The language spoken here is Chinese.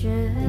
雪